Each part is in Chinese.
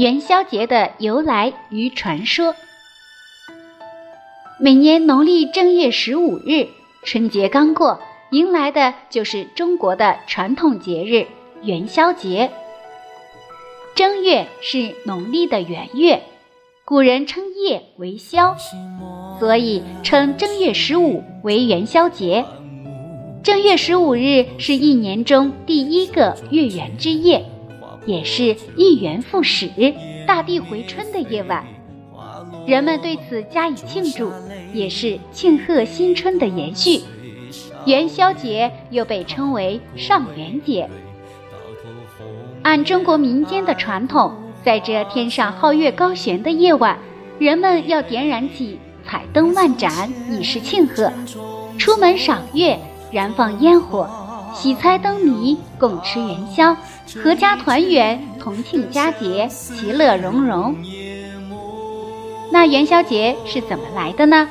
元宵节的由来与传说。每年农历正月十五日，春节刚过，迎来的就是中国的传统节日元宵节。正月是农历的元月，古人称夜为宵，所以称正月十五为元宵节。正月十五日是一年中第一个月圆之夜。也是一元复始、大地回春的夜晚，人们对此加以庆祝，也是庆贺新春的延续。元宵节又被称为上元节。按中国民间的传统，在这天上皓月高悬的夜晚，人们要点燃起彩灯万盏，以示庆贺；出门赏月，燃放烟火，喜猜灯谜，共吃元宵。阖家团圆，同庆佳节，其乐融融。那元宵节是怎么来的呢？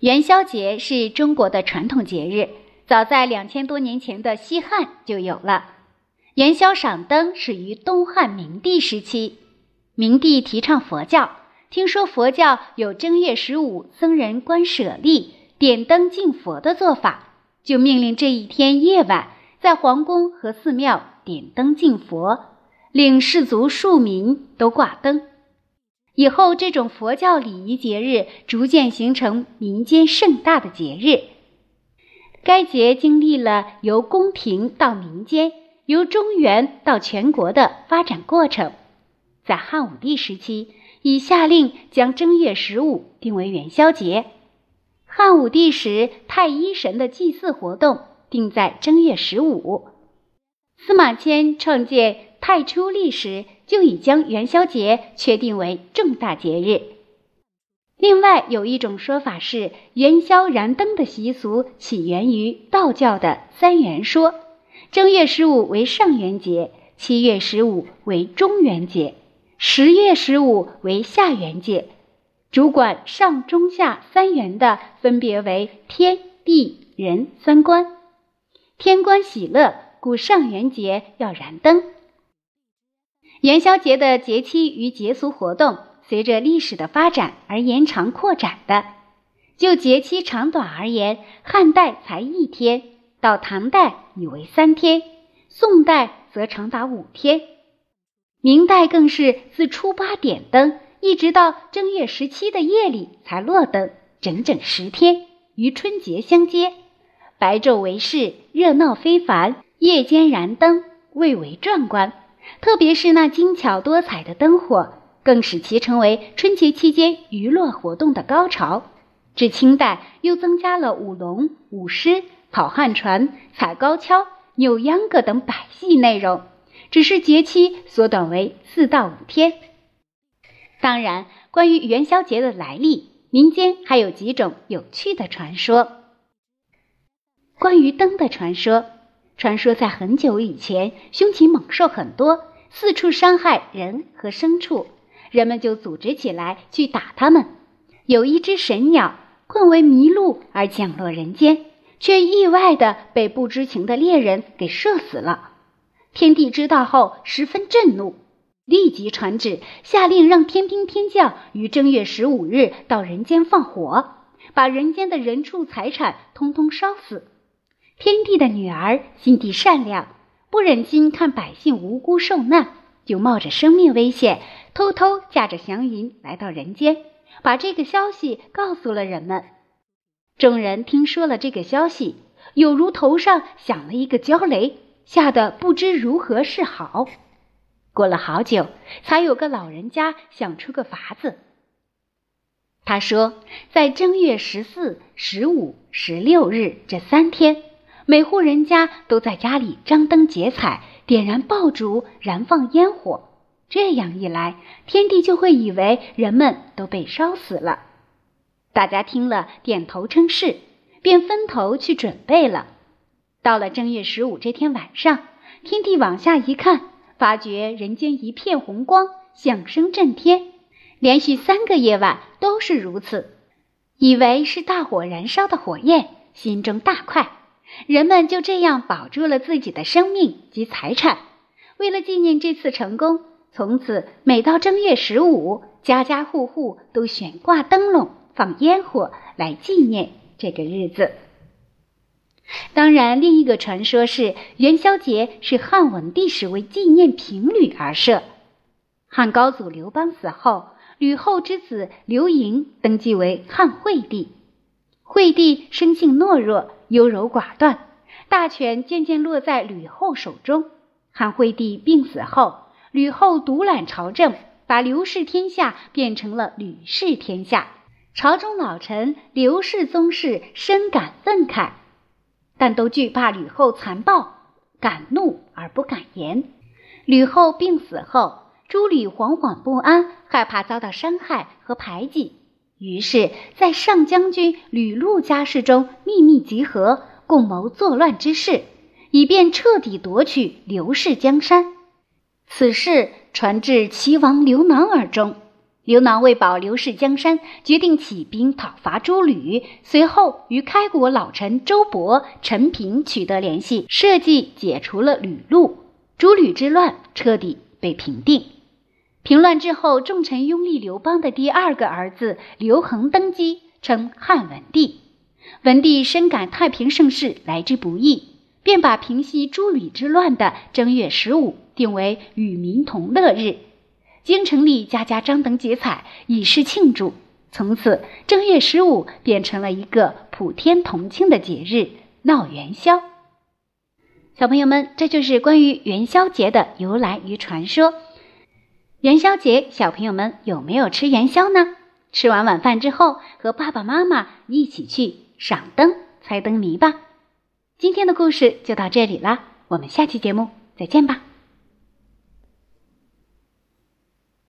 元宵节是中国的传统节日，早在两千多年前的西汉就有了。元宵赏灯始于东汉明帝时期，明帝提倡佛教，听说佛教有正月十五僧人观舍利、点灯敬佛的做法，就命令这一天夜晚。在皇宫和寺庙点灯敬佛，令士族庶民都挂灯。以后，这种佛教礼仪节日逐渐形成民间盛大的节日。该节经历了由宫廷到民间、由中原到全国的发展过程。在汉武帝时期，已下令将正月十五定为元宵节。汉武帝时，太一神的祭祀活动。定在正月十五。司马迁创建太初历时，就已将元宵节确定为重大节日。另外有一种说法是，元宵燃灯的习俗起源于道教的三元说：正月十五为上元节，七月十五为中元节，十月十五为下元节。主管上中下三元的，分别为天地人三官。天官喜乐，故上元节要燃灯。元宵节的节期与节俗活动，随着历史的发展而延长扩展的。就节期长短而言，汉代才一天，到唐代已为三天，宋代则长达五天，明代更是自初八点灯，一直到正月十七的夜里才落灯，整整十天，与春节相接。白昼为市，热闹非凡；夜间燃灯，蔚为壮观。特别是那精巧多彩的灯火，更使其成为春节期间娱乐活动的高潮。至清代，又增加了舞龙、舞狮、跑旱船、踩高跷、扭秧歌等百戏内容，只是节期缩短为四到五天。当然，关于元宵节的来历，民间还有几种有趣的传说。关于灯的传说，传说在很久以前，凶禽猛兽很多，四处伤害人和牲畜，人们就组织起来去打它们。有一只神鸟困为迷路而降落人间，却意外的被不知情的猎人给射死了。天帝知道后十分震怒，立即传旨下令让天兵天将于正月十五日到人间放火，把人间的人畜财产通通烧死。天帝的女儿心地善良，不忍心看百姓无辜受难，就冒着生命危险，偷偷驾着祥云来到人间，把这个消息告诉了人们。众人听说了这个消息，有如头上响了一个焦雷，吓得不知如何是好。过了好久，才有个老人家想出个法子。他说，在正月十四、十五、十六日这三天。每户人家都在家里张灯结彩，点燃爆竹，燃放烟火。这样一来，天帝就会以为人们都被烧死了。大家听了，点头称是，便分头去准备了。到了正月十五这天晚上，天帝往下一看，发觉人间一片红光，响声震天，连续三个夜晚都是如此，以为是大火燃烧的火焰，心中大快。人们就这样保住了自己的生命及财产，为了纪念这次成功，从此每到正月十五，家家户户都悬挂灯笼、放烟火来纪念这个日子。当然，另一个传说是元宵节是汉文帝时为纪念平吕而设。汉高祖刘邦死后，吕后之子刘盈登基为汉惠帝。惠帝生性懦弱、优柔寡断，大权渐渐落在吕后手中。汉惠帝病死后，吕后独揽朝政，把刘氏天下变成了吕氏天下。朝中老臣刘氏宗室深感愤慨。但都惧怕吕后残暴，敢怒而不敢言。吕后病死后，诸吕惶惶不安，害怕遭到伤害和排挤，于是，在上将军吕禄家室中秘密集合，共谋作乱之事，以便彻底夺取刘氏江山。此事传至齐王刘囊耳中。刘囊为保刘氏江山，决定起兵讨伐诸吕。随后与开国老臣周勃、陈平取得联系，设计解除了吕禄，诸吕之乱彻底被平定。平乱之后，重臣拥立刘邦的第二个儿子刘恒登基，称汉文帝。文帝深感太平盛世来之不易，便把平息诸吕之乱的正月十五定为与民同乐日。京城里家家张灯结彩，以示庆祝。从此，正月十五变成了一个普天同庆的节日——闹元宵。小朋友们，这就是关于元宵节的由来与传说。元宵节，小朋友们有没有吃元宵呢？吃完晚饭之后，和爸爸妈妈一起去赏灯、猜灯谜吧。今天的故事就到这里啦，我们下期节目再见吧。